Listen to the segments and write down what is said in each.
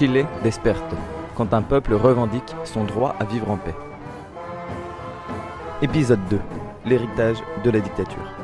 Chile desperto, quand un peuple revendique son droit à vivre en paix. Épisode 2. L'héritage de la dictature.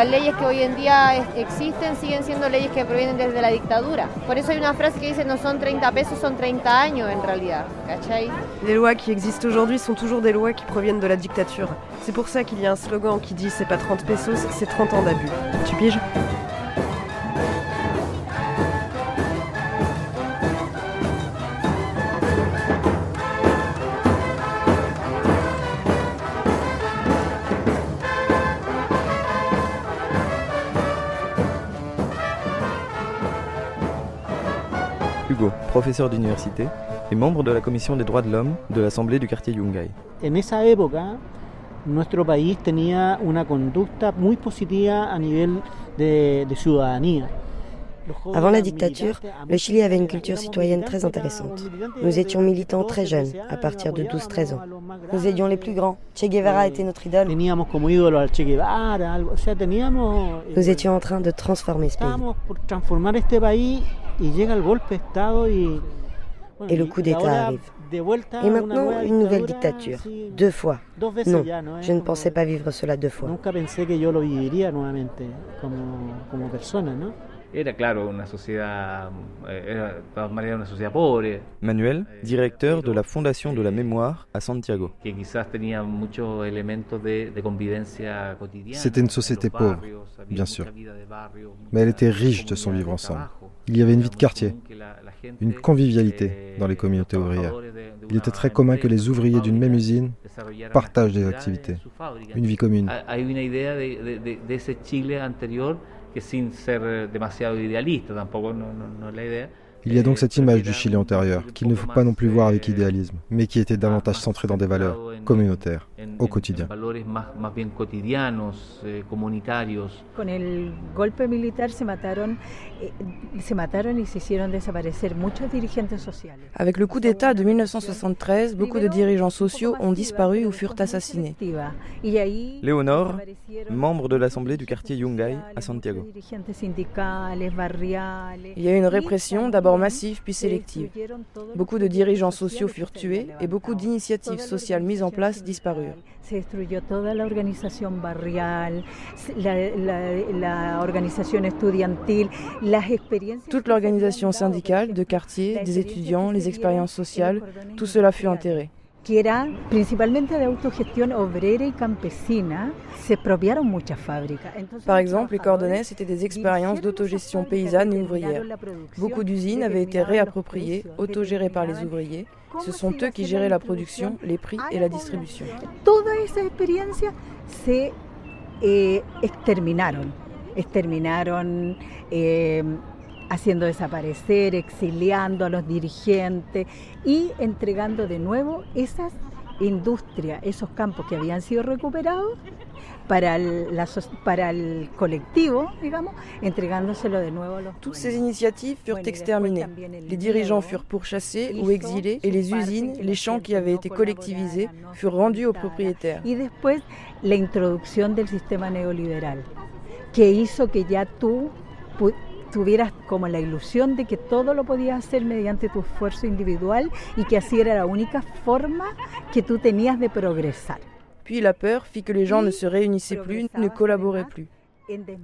Las leyes que hoy en día es- existen siguen siendo leyes que provienen desde la dictadura. Por eso hay una frase que dice no son 30 pesos, son 30 años en realidad. ¿Cachai? Les lois qui existent aujourd'hui sont toujours des lois qui proviennent de la dictature. C'est pour ça qu'il y a un slogan qui dit c'est pas 30 pesos, c'est 30 ans d'abus. Tu piges? Hugo, professeur d'université et membre de la commission des droits de l'homme de l'Assemblée du quartier Yungay. En esa época, nuestro país tenía una conducta muy positiva a nivel de, de ciudadanía. Avant la dictature, le Chili avait une culture citoyenne très intéressante. Nous étions militants 12, très jeunes, 13 à partir de 12-13 ans. Nous aidions les plus grands. Che Guevara était notre idole. Nous eh, étions en train de transformer ce pays. Et le coup d'État arrive. Et maintenant, une nouvelle dictature. Deux fois. Non, je ne pensais pas vivre cela deux fois. Era, claro, una sociedad, eh, era de todas maneras una sociedad pobre, Manuel, directeur de la Fondation de la Mémoire à Santiago. que quizás tenía muchos elementos de, de convivencia cotidiana. C'était une société pauvre, bien sûr. Mais elle était riche de son vivre ensemble. Il y avait une vie de quartier, une convivialité eh, dans les communautés ouvrières. Il était très commun que les ouvriers d'une même usine partagent des activités, une vie commune. Hay- Hay una idea de, de- de- de ese Chile anterior que sin ser eh, demasiado idealista, tampoco no, no- no es la idea. Il y a donc cette image du Chili antérieur, qu'il ne faut pas non plus voir avec idéalisme, mais qui était davantage más centré dans des valeurs communautaires, au en- quotidien. eh, eh. Avec le coup d'État de 1973, beaucoup de dirigeants sociaux ont disparu ou furent assassinés. Léonore, membre de l'Assemblée du quartier Yungay à Santiago. Il y a eu une répression, también d'abord massive puis sélective. Beaucoup de dirigeants sociaux furent tués et beaucoup d'initiatives sociales mises en place disparurent. Toute l'organisation syndicale, de quartier, des étudiants, les expériences sociales, tout cela fut enterré. Que era principalmente de autogestión obrera y campesina, se expropiaron muchas fábricas. Par exemple, les cordonnais, c'était des expériences d'autogestion paysanne et ouvrière. Beaucoup d'usines avaient été réappropriées, autogérées par les ouvriers. Ce sont eux qui géraient la production, les prix et la distribution. Toda esa experiencia se eh, exterminaron, exterminaron eh, haciendo desaparecer, exiliando a los dirigentes y entregando de nuevo esas industrias, esos campos que habían sido recuperados para el, la para el colectivo, digamos, entregándoselo de nuevo a los Toutes ces initiatives furent exterminées. Les dirigeants furent pourchassés ou exilés et les usines, que les champs qui avaient été collectivisés furent rendus aux propriétaires. Y después la introducción del sistema neoliberal, que hizo que ya tú tuvieras como la ilusión de que todo lo podías hacer mediante tu esfuerzo individual y que así era la única forma que tú tenías de progresar. Puis la peur fit que les gens ne se réunissaient plus, ne collaboraient plus.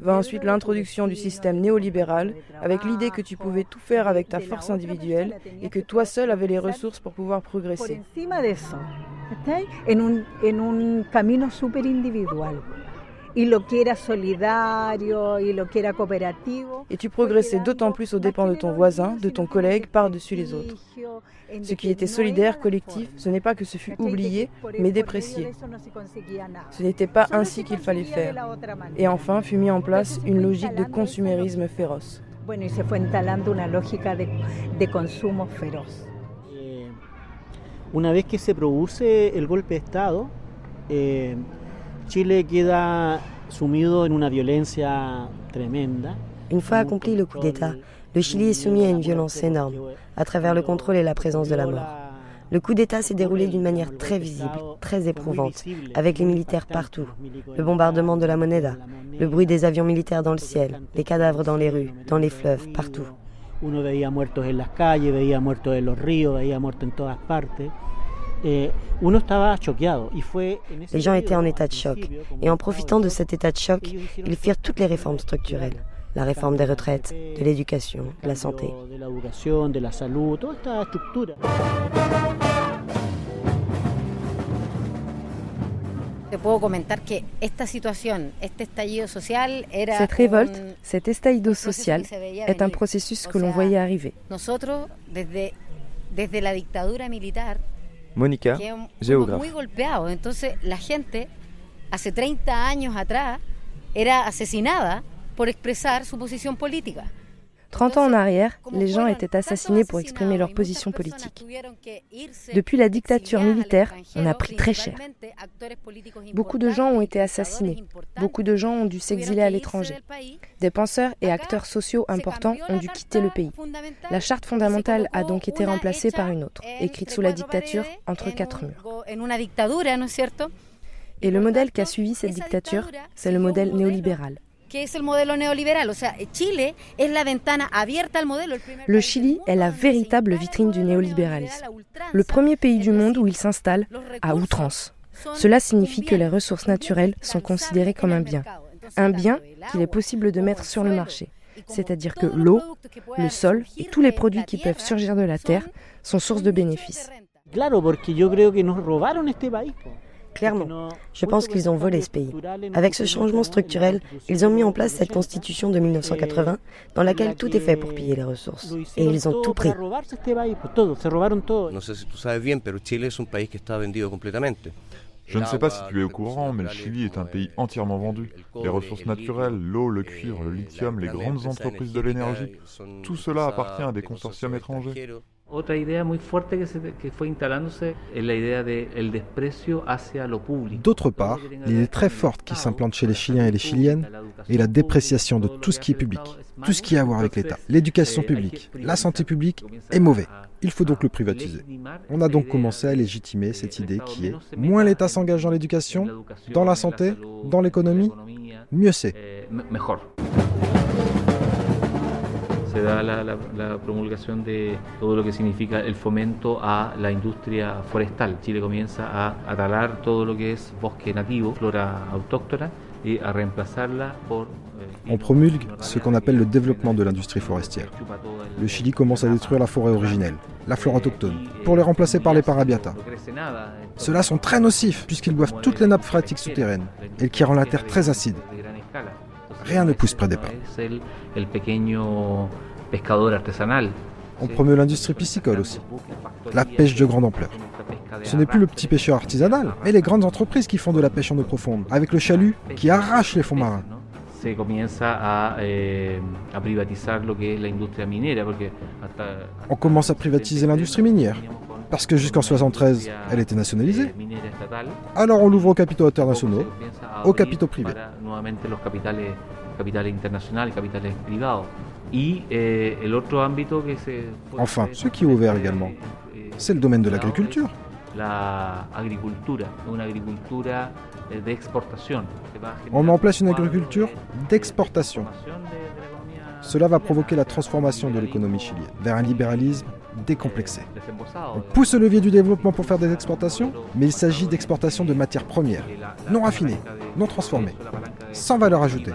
Va ensuite l'introduction du système néolibéral, avec l'idée que tu pouvais tout faire avec ta force individuelle et que toi seul avais les ressources pour pouvoir progresser. en un, camino súper individual. Y lo que era solidario y lo que era cooperativo. Et tu progressais d'autant plus aux dépens de ton voisin, de ton collègue, par-dessus les autres. Ce qui était solidaire, collectif, ce n'est pas que ce fut oublié, mais déprécié. Ce n'était pas ainsi qu'il fallait faire. Et enfin fut mis en place une logique de consumérisme féroce. Bueno, y se fue instalando una lógica de, de consumo feroz. Eh, una vez que se produce el golpe de Estado, eh, Chile queda sumido en una violencia tremenda. Une fois accompli le coup d'État, le Chili est soumis à une violence énorme, à travers le contrôle et la présence de la mort. Le coup d'État s'est déroulé d'une manière très visible, très éprouvante, avec les militaires partout. Le bombardement de la Moneda, le bruit des avions militaires dans le ciel, les cadavres dans les rues, dans les fleuves, partout. Eh, uno estaba choqueado y fue en ese Les gens étaient en état de choc. Et en profitant de cet état de choc, ils firent toutes les réformes structurelles. La réforme des retraites, de l'éducation, de la santé. Cette révolte, cet estallido social, est un processus que l'on voyait arriver. Nosotros desde desde la dictadura militar Monica, que fuimos géographe. muy golpeados, entonces la gente hace 30 años atrás era asesinada por expresar su posición política. 30 ans en arrière, les gens étaient assassinés pour exprimer leur position politique. Depuis la dictature militaire, on a pris très cher. Beaucoup de gens ont été assassinés. Beaucoup de gens ont dû s'exiler à l'étranger. Des penseurs et acteurs sociaux importants ont dû quitter le pays. La charte fondamentale a donc été remplacée par une autre, écrite sous la dictature entre quatre murs. Et le modèle qu'a suivi cette dictature, c'est le modèle néolibéral. Que es el modelo neoliberal. O sea, Chile es la ventana abierta al modelo. el primer Le Chili est la véritable vitrine du néolibéralisme. Le premier pays du monde où il s'installe à outrance. Cela signifie que les ressources naturelles sont considérées comme un bien. Un bien qu'il est possible de mettre sur le marché. C'est-à-dire que l'eau, le sol et tous les produits qui peuvent surgir de la terre sont source de bénéfices. Claro, porque yo creo que nos robaron este país. Clairement, je pense qu'ils ont volé ce pays. Avec ce changement structurel, ils ont mis en place cette constitution de 1980 dans laquelle tout est fait pour piller les ressources. Et ils ont tout pris. Je ne sais pas si tu es au courant, mais le Chili est un pays entièrement vendu. Les ressources naturelles, l'eau, le cuivre, le lithium, les grandes entreprises de l'énergie, tout cela appartient à des consortiums étrangers. Otra idea muy fuerte que, se, que fue instalándose es la idea del desprecio hacia lo público. D'autre part, l'idée très forte qui s'implante chez les Chiliens et les Chiliennes est la dépréciation de tout ce qui est public, tout ce qui a à voir avec l'État. L'éducation publique, la santé publique est mauvais. Il faut donc le privatiser. On a donc commencé à légitimer cette idée qui est moins l'État s'engage dans l'éducation, dans la santé, dans l'économie, mieux c'est. Eh, me- mejor. Se da la, la- la promulgación de todo lo que significa el fomento a la industria forestal. Chile comienza a, a talar todo lo que es bosque nativo, flora autóctona, y a reemplazarla por... eh, On promulgue ce qu'on appelle le développement de l'industrie forestière. Le Chili commence à détruire la forêt originelle, la flore autochtone, pour les remplacer par les parabiata. Ceux-là sont très nocifs puisqu'ils boivent toutes les nappes phréatiques souterraines et qui rend la terre très acide. Rien ne pousse près des pas. Pescador artesanal. On promeut l'industrie piscicole aussi, la pêche de grande ampleur. Ce n'est plus le petit pêcheur artisanal, mais les grandes entreprises qui font de la pêche en eau profonde, avec le chalut qui arrache les fonds marins. eh, On commence à privatiser l'industrie minière, parce que jusqu'en 73, elle était nationalisée. estatal Alors on l'ouvre aux capitaux internationaux, aux capitaux privés. Eh, Enfin, ce qui est ouvert également, c'est le domaine de l'agriculture. eh, On met en place une agriculture d'exportation. Cela va provoquer la transformation de l'économie chilienne vers un libéralisme décomplexé. On pousse le levier du développement pour faire des exportations, mais il s'agit d'exportation de matières premières, non raffinées, non transformées, sans valeur ajoutée.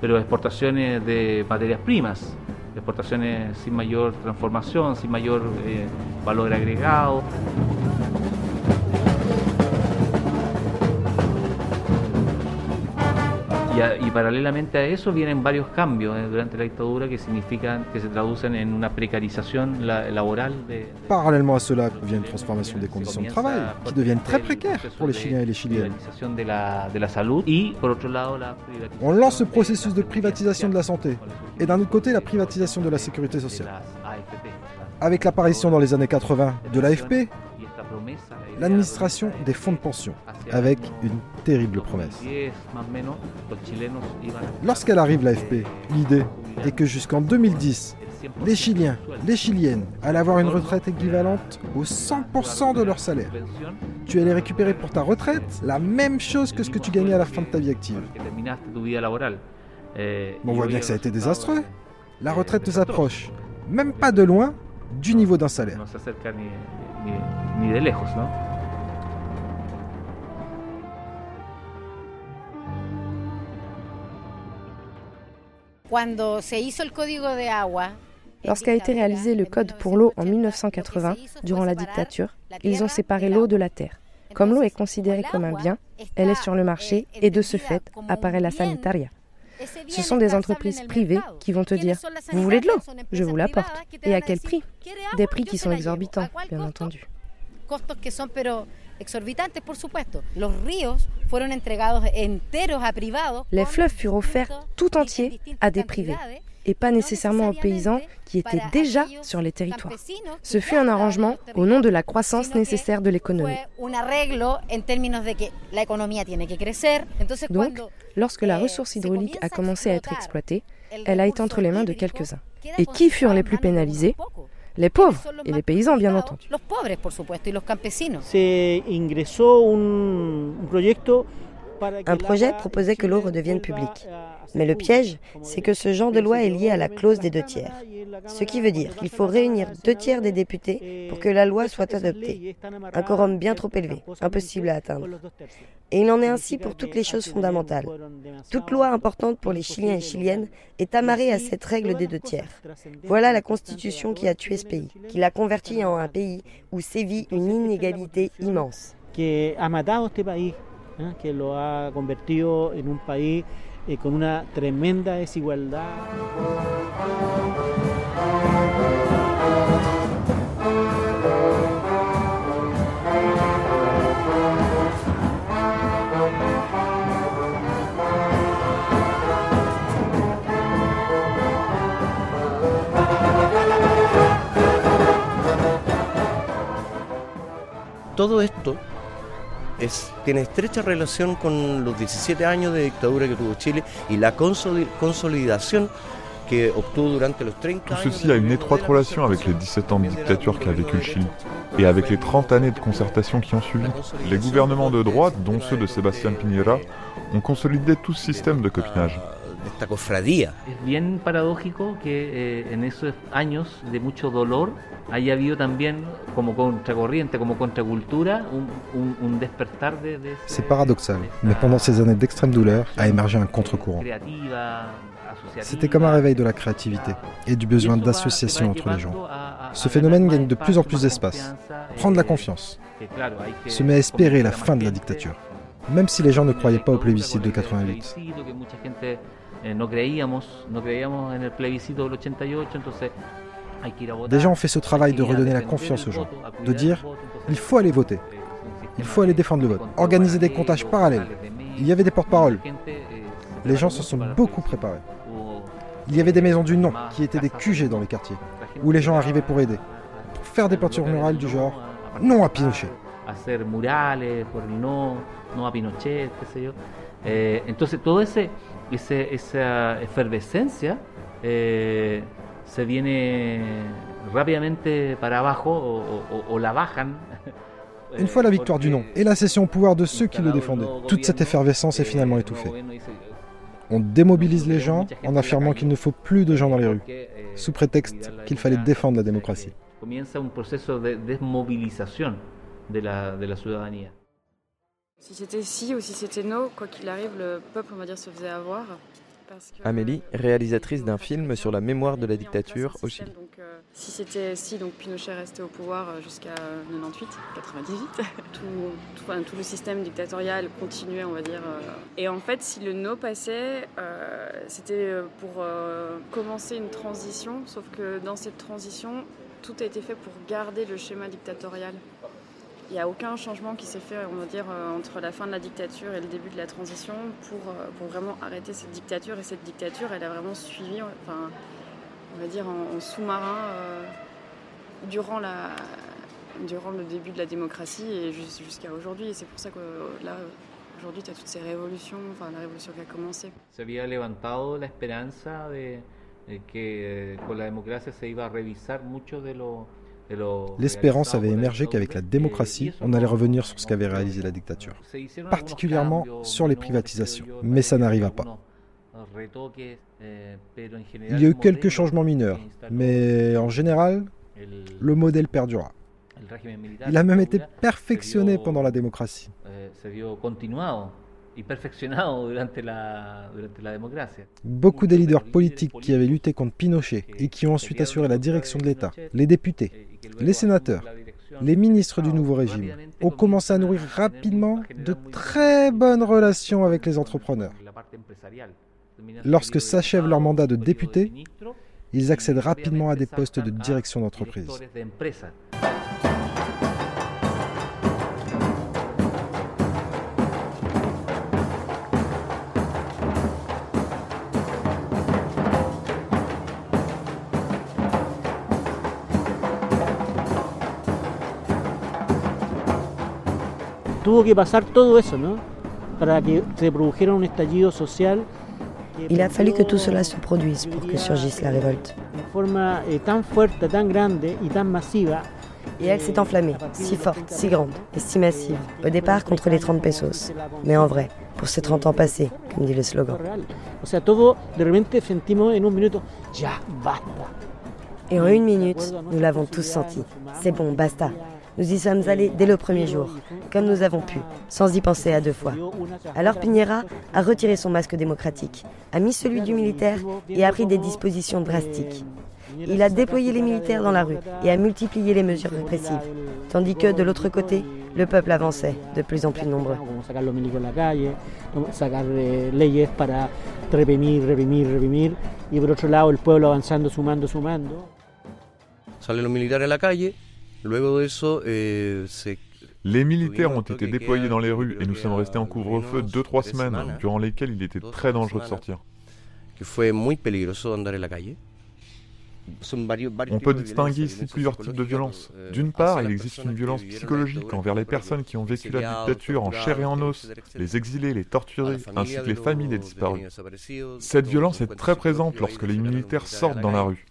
Pero exportaciones de materias primas, exportaciones sin mayor transformación, sin mayor eh, valor agregado. Y, a- y paralelamente a eso vienen varios cambios eh, durante la dictadura que significan, que se traducen en una precarización la- laboral de, Parallèlement à cela vient une transformation des conditions de travail, qui deviennent très précaires pour les Chiliens et les Chiliennes. privatización de la, de la salud y por otro lado la privatización On lance ce processus de privatisation de la santé, et d'un autre côté la privatisation de la sécurité sociale. Avec l'apparition dans les années 80 de l'AFP, l'administration des fonds de pension, avec une terrible promesse. 10 más o menos los chilenos iban a Lorsqu'elle arrive l'AFP, l'idée est que jusqu'en 2010, les Chiliens, les Chiliennes allaient avoir une retraite équivalente au 100% de leur salaire. Tu allais récupérer pour ta retraite la même chose que ce que tu gagnais à la fin de ta vie active. on voit bien que ça a été désastreux. La retraite nous approche, même pas de loin, du niveau d'un salaire. Lorsqu'a été réalisé le Code pour l'eau en 1980, durant la dictature, ils ont séparé l'eau de la terre. Comme l'eau est considérée comme un bien, elle est sur le marché et de ce fait apparaît la sanitaria. Ce sont des entreprises privées qui vont te dire Vous voulez de l'eau Je vous l'apporte. Et à quel prix Des prix qui sont exorbitants, bien entendu. Les fleuves furent offerts tout entiers à des privés et pas nécessairement aux paysans qui étaient déjà sur les territoires. Ce fut un arrangement au nom de la croissance nécessaire de l'économie. Donc, lorsque la ressource hydraulique a commencé à être exploitée, elle a été entre les mains de quelques-uns. Et qui furent les plus pénalisés? Les pauvres et les paysans, bien entendu. Un projet proposait que l'eau redevienne publique. Mais le piège, c'est que ce genre de loi est lié à la clause des deux tiers. Ce qui veut dire qu'il faut réunir deux tiers des députés pour que la loi soit adoptée. Un quorum bien trop élevé, impossible à atteindre. Et il en est ainsi pour toutes les choses fondamentales. Toute loi importante pour les Chiliens et Chiliennes est amarrée à cette règle des deux tiers. Voilà la constitution qui a tué ce pays, qui l'a converti en un pays où sévit une inégalité immense. Que lo ha convertido en un país eh, con una tremenda desigualdad. Todo esto es, tiene estrecha relación con los 17 años de dictadura que tuvo Chile y la consolidación que obtuvo durante los 30 Tout ceci a une étroite relation avec les 17 ans de dictature qu'a vécu le Chili et avec les 30 années de concertation qui ont suivi. Les gouvernements de droite, dont ceux de Sébastien Piñera, ont consolidé tout ce système de copinage. Esta cofradía. Es bien paradójico que eh, en esos años de mucho dolor haya habido también como contracorriente, como contracultura, un, un, un despertar de... de C'est paradoxal, mais pendant ces années d'extrême douleur a émergé un contre-courant. C'était comme un réveil de la créativité et du besoin d'association entre les gens. Ce phénomène gagne de plus en plus d'espace, prend de la confiance, se met à espérer la fin de la dictature, même si les gens ne croyaient pas au plébiscite de 88. Eh, no creíamos, no creíamos en el plebiscito del 88, entonces hay que ir a votar. Des gens ont fait ce travail de redonner la confiance aux gens, de dire il faut aller voter, il faut aller défendre le vote, organiser des comptages parallèles. Il y avait des porte-paroles. Les gens se sont beaucoup préparés. Il y avait des maisons du non qui étaient des QG dans les quartiers, où les gens arrivaient pour aider, pour faire des peintures murales du genre non à Pinochet. Hacer murales por el no, no a Pinochet, qué sé yo. Eh, entonces todo ese ese, esa efervescencia eh, se viene rápidamente para abajo o, o, o la bajan. Une fois la victoire du non et la cession au pouvoir de ceux qui le défendaient, toute cette effervescence est finalement étouffée. On démobilise les gens en affirmant qu'il ne faut plus de gens dans les rues, sous prétexte qu'il fallait défendre la démocratie. De la. Si c'était si ou si c'était no, quoi qu'il arrive, le peuple, on va dire, se faisait avoir. Amélie, réalisatrice d'un film sur la mémoire de la dictature au Chili. Donc, euh, si c'était si, donc Pinochet restait au pouvoir euh, jusqu'à 98, 98, tout, tout, enfin, tout, le système dictatorial continuait, on va dire. Euh, et en fait, si le no passait, euh, c'était pour euh, commencer une transition, sauf que dans cette transition, tout a été fait pour garder le schéma dictatorial. Il n'y a aucun changement qui s'est fait, on va dire, euh, entre la fin de la dictature et le début de la transition pour, euh, pour vraiment arrêter cette dictature. Et cette dictature, elle a vraiment suivi, enfin, on va dire, en, sous-marin euh, durant, la, durant le début de la démocratie et jusqu'à aujourd'hui. Et c'est pour ça que là, aujourd'hui, tu as toutes ces révolutions, enfin, la révolution qui a commencé. Se había levantado la esperanza de L'espérance avait émergé qu'avec la démocratie, on allait revenir sur ce qu'avait réalisé la dictature, particulièrement sur les privatisations. Mais ça n'arriva pas. Il y a eu quelques changements mineurs, mais en général, le modèle perdura. Il a même été perfectionné pendant la démocratie. Beaucoup des leaders politiques qui avaient lutté contre Pinochet et qui ont ensuite assuré la direction de l'État, les députés, les sénateurs, les ministres du nouveau régime, ont commencé à nourrir rapidement de très bonnes relations avec les entrepreneurs. Lorsque s'achève leur mandat de député, ils accèdent rapidement à des postes de direction d'entreprise. Il a fallu que tout cela se produise pour que surgisse la révolte. Et elle s'est enflammée, si forte, si grande et si massive, au départ contre les 30 pesos, mais en vrai, pour ces 30 ans passés, comme dit le slogan. Et en une minute, nous l'avons tous senti. C'est bon, basta. Nous y sommes allés dès le premier jour, comme nous avons pu, sans y penser à deux fois. Alors Piñera a retiré son masque démocratique, a mis celui du militaire et a pris des dispositions drastiques. Il a déployé les militaires dans la rue et a multiplié les mesures répressives, tandis que de l'autre côté, le peuple avançait, de plus en plus nombreux. Salen los militares a la calle, Eh, les militaires ont été déployés dans les rues et nous sommes restés en couvre-feu 2-3 semaines, durant lesquelles il était très dangereux de sortir. On peut distinguer ici plusieurs types de violences. Eh, D'une part, il existe une violence psychologique envers les personnes qui ont vécu la dictature en chair et en os, les exilés, les torturés, ainsi que les familles des disparus. Cette violence est très présente lorsque les militaires sortent dans la rue.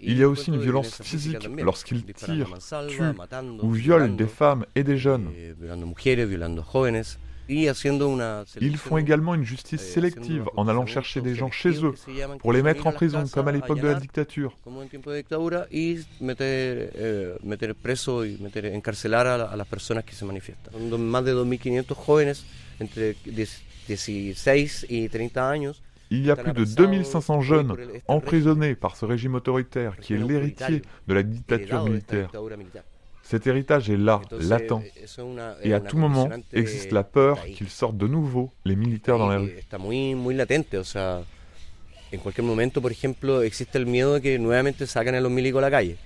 Il y a aussi une violence physique lorsqu'ils tirent, tuent ou violent des femmes et des jeunes. Ils font également une justice sélective en allant chercher des gens chez eux pour les mettre en prison, comme à l'époque de la dictature. Entre 16 y 30 años il y a plus de 2500 jeunes emprisonnés par ce régime autoritaire qui est l'héritier de la dictature militaire. Cet héritage est là, latent, et à tout moment existe la peur qu'ils sortent de nouveau les militaires dans les rues. En cualquier momento, por ejemplo, existe el miedo de que nuevamente saquen a los milicos a la calle.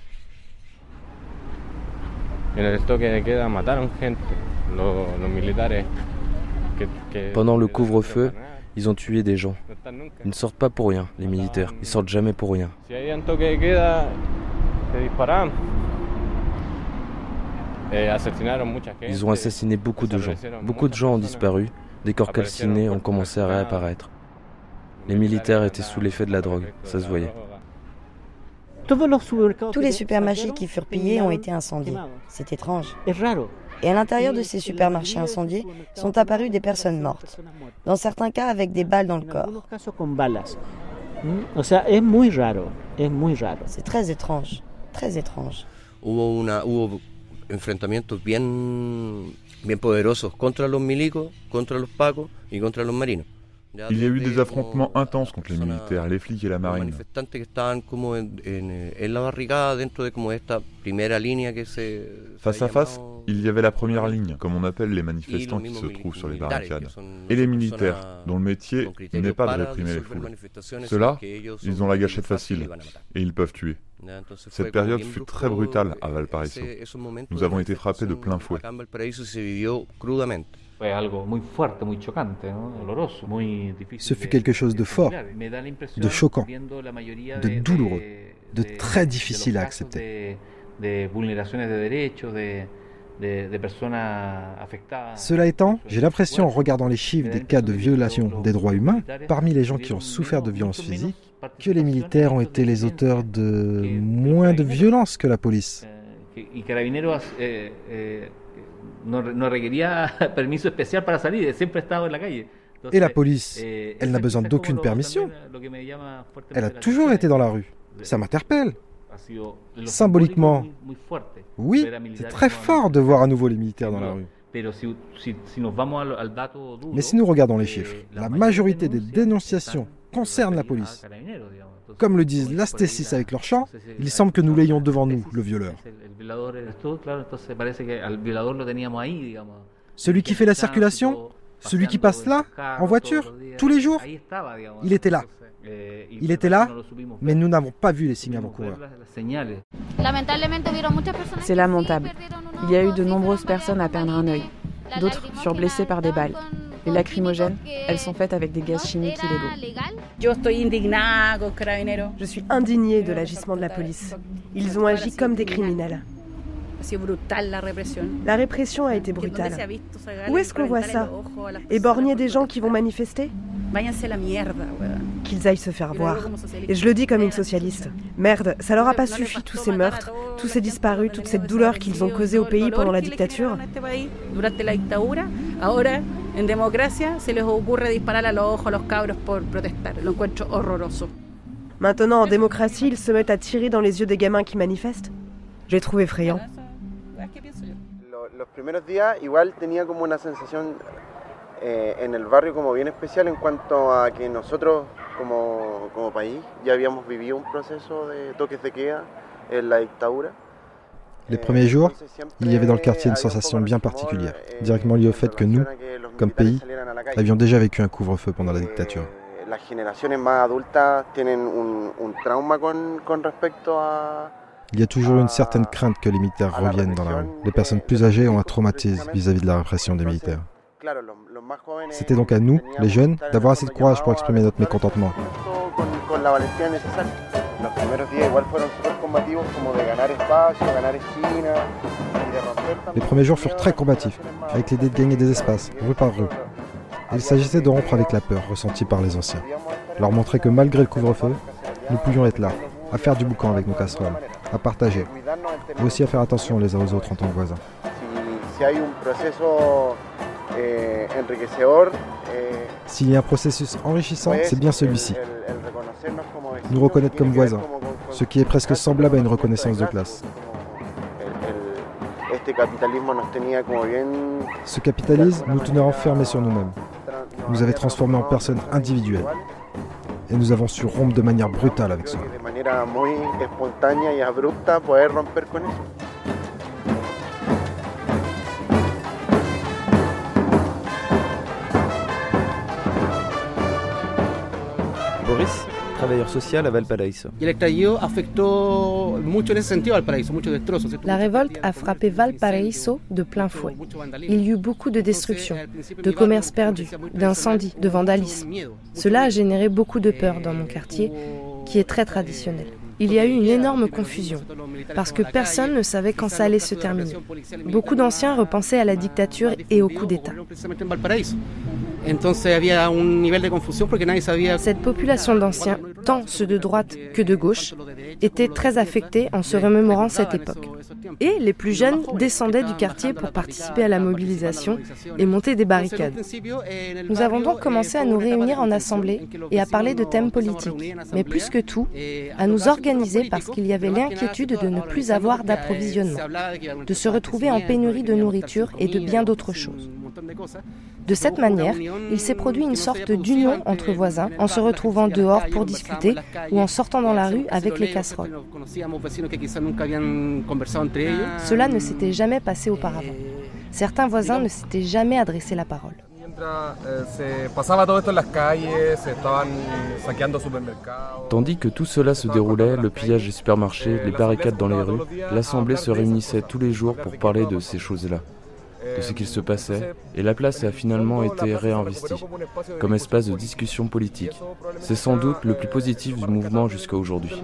Pendant le couvre-feu, ils ont tué des gens. Ils ne sortent pas pour rien, les militaires. Ils sortent jamais pour rien. Ils ont assassiné beaucoup de gens. Beaucoup de gens ont disparu. Des corps calcinés ont commencé à réapparaître. Les militaires étaient sous l'effet de la drogue, ça se voyait. Tous les supermarchés qui furent pillés ont été incendiés. C'est étrange. Et à l'intérieur de ces supermarchés incendiés sont apparues des personnes mortes, dans certains cas avec des balles dans le corps. C'est très étrange, très étrange. Enfrentamientos bien, bien poderosos contra los milicos, contra los pacos y contra los marinos. Il y a eu des affrontements intenses contre les militaires, les flics et la marine. Face à face, il y avait la première ligne, comme on appelle les manifestants qui se trouvent sur les barricades, et les militaires, dont le métier n'est pas de réprimer les foules. Ceux-là, ils ont la gâchette facile, et ils peuvent tuer. Cette période fut très brutale à Valparaiso. Nous avons été frappés de plein fouet. Ce fut quelque chose de fort, de choquant, de douloureux, de très difficile à accepter. Cela étant, j'ai l'impression en regardant les chiffres des cas de violation des droits humains parmi les gens qui ont souffert de violences physiques, que les militaires ont été les auteurs de moins de violence que la police. Et la police, eh, elle n'a besoin d'aucune permission. Elle a toujours été dans la rue. Ça m'interpelle. Symboliquement, oui, c'est très fort de voir à nouveau les militaires dans la rue. Mais si nous regardons les chiffres, la majorité des dénonciations concernent la police. Comme le disent l'Astésis avec leur chant, il semble que nous l'ayons devant nous, le violeur. Celui qui fait la circulation, celui qui passe là, en voiture, tous les jours, il était là. Il était là, mais nous n'avons pas vu les signes avant-coureurs. C'est lamentable. Il y a eu de nombreuses personnes à perdre un œil. D'autres furent blessées par des balles. Les lacrymogènes, elles sont faites avec des gaz chimiques illégaux. Je suis indignée de l'agissement de la police. Ils ont agi comme des criminels. La répression a été brutale. Où est-ce qu'on voit ça? Éborgner des gens qui vont manifester? Qu'ils aillent se faire voir. Et je le dis comme une socialiste. Merde, ça leur a pas suffi tous ces meurtres, tous ces disparus, toute cette douleur qu'ils ont causée au pays pendant la dictature. Maintenant, en démocratie, ils se mettent à tirer dans les yeux des gamins qui manifestent. Je les trouve effrayants. Los primeros días igual tenía como una sensación eh, en el barrio como bien especial en cuanto a que nosotros como, como país ya habíamos vivido un proceso de toques de queda en la dictadura. Les premiers jours, il y avait dans le quartier une sensation bien particulière, directement liée au fait que nous, comme pays, avions déjà vécu un couvre-feu pendant la dictature. Respecto a, il y a toujours une certaine crainte que les militaires reviennent dans la rue. Les personnes plus âgées ont un traumatisme vis-à-vis de la répression des militaires. C'était donc à nous, les jeunes, d'avoir assez de courage pour exprimer notre mécontentement. Les premiers jours furent très combatifs, avec l'idée de gagner des espaces, rue par rue. il s'agissait de rompre avec la peur ressentie par les anciens. Leur montrer que malgré le couvre-feu, nous pouvions être là, à faire du boucan avec nos casseroles, à partager, et aussi à faire attention les uns aux autres en tant que voisins. S'il y a un processus enrichissant, c'est bien celui-ci. Nous reconnaître comme voisins, ce qui est presque semblable à une reconnaissance de classe. Ce capitalisme nous tenait enfermés sur nous-mêmes, nous avait transformés en personnes individuelles. Et nous avons su rompre de manière brutale avec cela. Travailleur social à Valparaiso. La révolte a frappé Valparaiso de plein fouet. Il y eut beaucoup de destruction, de commerces perdus, d'incendies, de vandalisme. Cela a généré beaucoup de peur dans mon quartier, qui est très traditionnel. Il y a eu une énorme confusion, parce que personne ne savait quand ça allait se terminer. Beaucoup d'anciens repensaient à la dictature et au coup d'État. Cette population d'anciens, tant ceux de droite que de gauche, était très affectée en se remémorant cette époque. Et les plus jeunes descendaient du quartier pour participer à la mobilisation et monter des barricades. Nous avons donc commencé à nous réunir en assemblée et à parler de thèmes politiques, mais plus que tout, à nous organiser parce qu'il y avait l'inquiétude de ne plus avoir d'approvisionnement, de se retrouver en pénurie de nourriture et de bien d'autres choses. De cette manière, il s'est produit une sorte d'union entre voisins en se retrouvant dehors pour discuter ou en sortant dans la rue avec les casseroles. Cela ne s'était jamais passé auparavant. Certains voisins ne s'étaient jamais adressé la parole. Tandis que tout cela se déroulait, le pillage des supermarchés, les barricades dans les rues, l'Assemblée se réunissait tous les jours pour parler de ces choses-là de ce qu'il se passait, et la place a finalement été réinvestie comme espace de discussion politique. C'est sans doute le plus positif du mouvement jusqu'à aujourd'hui.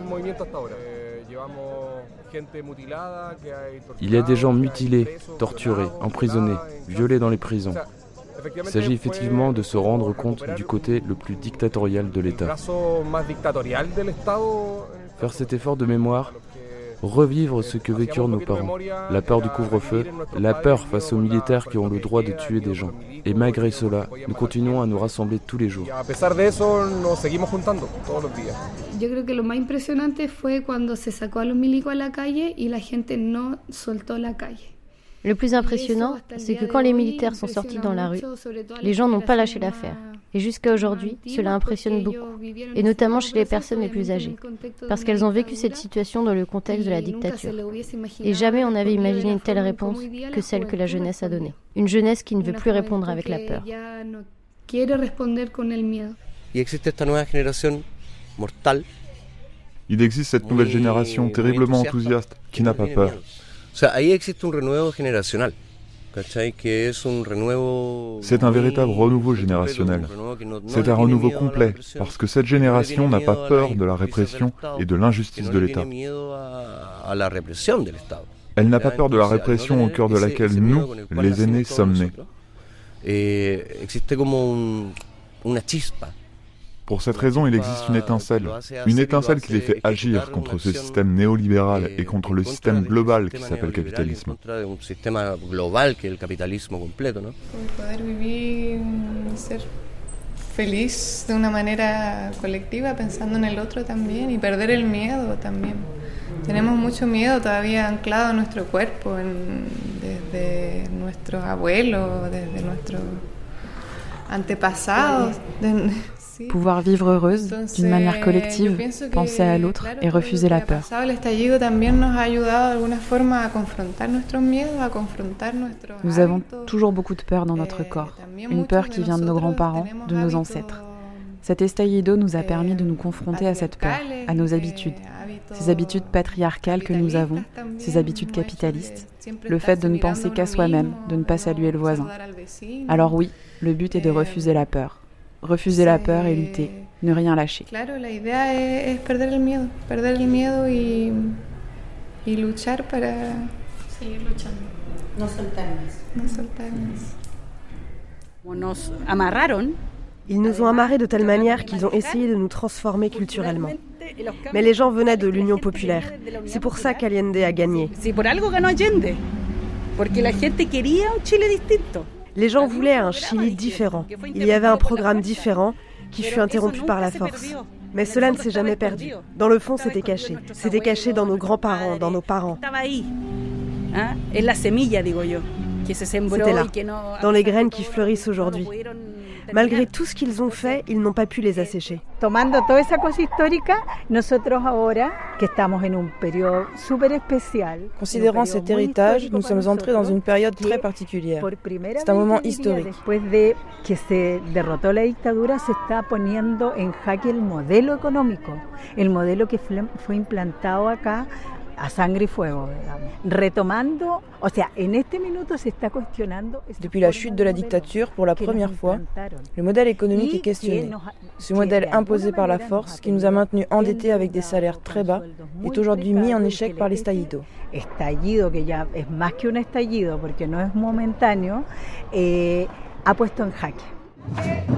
Il y a des gens mutilés, torturés, emprisonnés, violés dans les prisons. Il s'agit effectivement de se rendre compte du côté le plus dictatorial de l'État. Faire cet effort de mémoire, revivre ce que vécurent nos parents, la peur du couvre-feu, la peur face aux militaires qui ont le droit de tuer des gens. Et malgré cela, nous continuons à nous rassembler tous les jours. Je creo que lo más impresionante fue cuando se sacó a los milicos a la calle y la gente no soltó la calle. Le plus impressionnant, c'est que quand les militaires sont sortis dans la rue, les gens n'ont pas lâché l'affaire. Et jusqu'à aujourd'hui, cela impressionne beaucoup, et notamment chez les personnes les plus âgées, parce qu'elles ont vécu cette situation dans le contexte de la dictature. Et jamais on n'avait imaginé une telle réponse que celle que la jeunesse a donnée. Une jeunesse qui ne veut plus répondre avec la peur. Il existe cette nouvelle génération terriblement enthousiaste qui n'a pas peur. C'est un véritable renouveau générationnel. C'est un renouveau complet, parce que cette génération n'a pas peur de la répression et de l'injustice de l'État. Elle n'a pas peur de la répression au cœur de laquelle nous, les aînés, sommes nés. Pour cette raison, il existe une étincelle, une étincelle qui les fait agir contre ce système néolibéral et contre le système global qui s'appelle capitalisme. feliz de una manera colectiva, pensando en el otro también y perder el miedo también. Tenemos mucho miedo todavía anclado en nuestro cuerpo, en, desde nuestros abuelos, desde nuestros antepasados. De, Pouvoir vivre heureuse d'une manière collective, penser à l'autre et refuser la peur. Nous avons toujours beaucoup de peur dans notre eh, corps, une peur qui vient de nos grands-parents, de nos ancêtres. Cet estallido nous a permis de nous confronter à cette peur, à nos habitudes, ces habitudes patriarcales que nous avons, ces habitudes capitalistes, le fait de ne penser qu'à soi-même, de ne pas saluer le voisin. Alors oui, le but est de refuser la peur. Refuser la peur et lutter, ne rien lâcher. Claro, la idea es, es perder el miedo, perder el miedo y, y luchar para seguir luchando. No soltarnos. No soltarnos. Nos amarraron. Ils nous ont amarrés de telle manière qu'ils ont essayé de nous transformer culturellement. Mais les gens venaient de l'Union populaire. C'est pour ça qu'Allende a gagné. Si por algo ganó Allende. Porque la gente quería un Chile distinto. Les gens voulaient un Chili différent. Il y avait un programme différent qui fut interrompu par la force. Mais cela ne s'est jamais perdu. Dans le fond, c'était caché. C'était caché dans nos grands-parents, dans nos parents. C'était là, dans les graines qui fleurissent aujourd'hui. Malgré tout ce qu'ils ont fait, ils n'ont pas pu les assécher. Tomando toda esa cosa histórica, nosotros ahora que estamos en un periodo súper especial. Considérant cet héritage, nous sommes entrés dans une période très particulière. C'est un moment historique. Después de que se derrotó la dictadura, se está poniendo en jaque el modelo económico, el modelo que fue implantado acá a sangre y fuego, digamos. Retomando, o sea, en este minuto se está cuestionando. Depuis la chute de la dictature, pour la première fois, le modèle économique est questionné. Ce modèle imposé par la force, qui nous a maintenus endettés avec des salaires très bas, est aujourd'hui mis en échec par l'estallido. Estallido, que ya es más que un estallido, porque no es momentáneo, eh, ha puesto en jaque.